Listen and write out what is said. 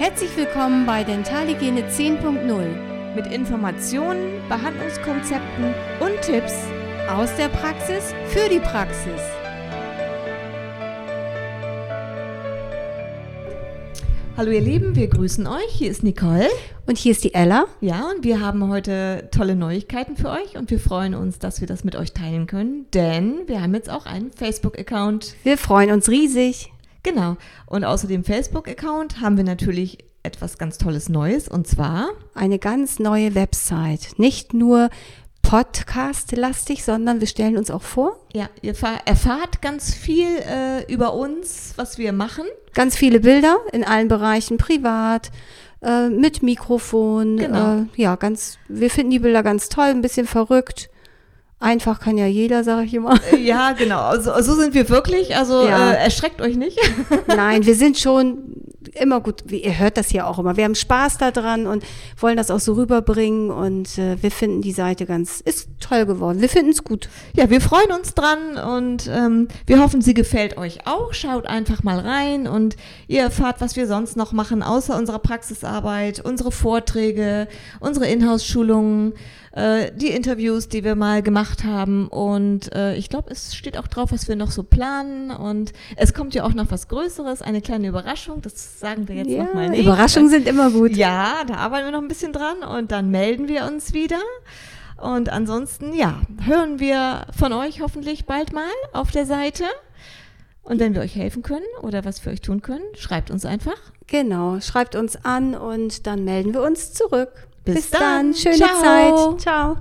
Herzlich willkommen bei Dentalhygiene 10.0 mit Informationen, Behandlungskonzepten und Tipps aus der Praxis für die Praxis. Hallo ihr Lieben, wir grüßen euch. Hier ist Nicole. Und hier ist die Ella. Ja, und wir haben heute tolle Neuigkeiten für euch und wir freuen uns, dass wir das mit euch teilen können, denn wir haben jetzt auch einen Facebook-Account. Wir freuen uns riesig. Genau. Und außer dem Facebook-Account haben wir natürlich etwas ganz Tolles Neues und zwar eine ganz neue Website. Nicht nur Podcast-lastig, sondern wir stellen uns auch vor. Ja, ihr erfahrt ganz viel äh, über uns, was wir machen. Ganz viele Bilder in allen Bereichen, privat, äh, mit Mikrofon. Genau. Äh, ja, ganz, wir finden die Bilder ganz toll, ein bisschen verrückt. Einfach kann ja jeder, sage ich immer. Äh, ja, genau. Also, so sind wir wirklich. Also ja. äh, erschreckt euch nicht. Nein, wir sind schon immer gut. Ihr hört das ja auch immer. Wir haben Spaß daran und wollen das auch so rüberbringen. Und äh, wir finden die Seite ganz, ist toll geworden. Wir finden es gut. Ja, wir freuen uns dran und ähm, wir hoffen, sie gefällt euch auch. Schaut einfach mal rein und ihr erfahrt, was wir sonst noch machen, außer unserer Praxisarbeit, unsere Vorträge, unsere Inhouse-Schulungen äh, die Interviews, die wir mal gemacht haben. Und äh, ich glaube, es steht auch drauf, was wir noch so planen. Und es kommt ja auch noch was Größeres, eine kleine Überraschung. Das sagen wir jetzt ja, noch mal nicht. Überraschungen sind immer gut. Ja, da arbeiten wir noch ein bisschen dran und dann melden wir uns wieder. Und ansonsten, ja, hören wir von euch hoffentlich bald mal auf der Seite. Und wenn wir euch helfen können oder was für euch tun können, schreibt uns einfach. Genau, schreibt uns an und dann melden wir uns zurück. Bis, Bis dann. dann. Schöne Ciao. Zeit. Ciao.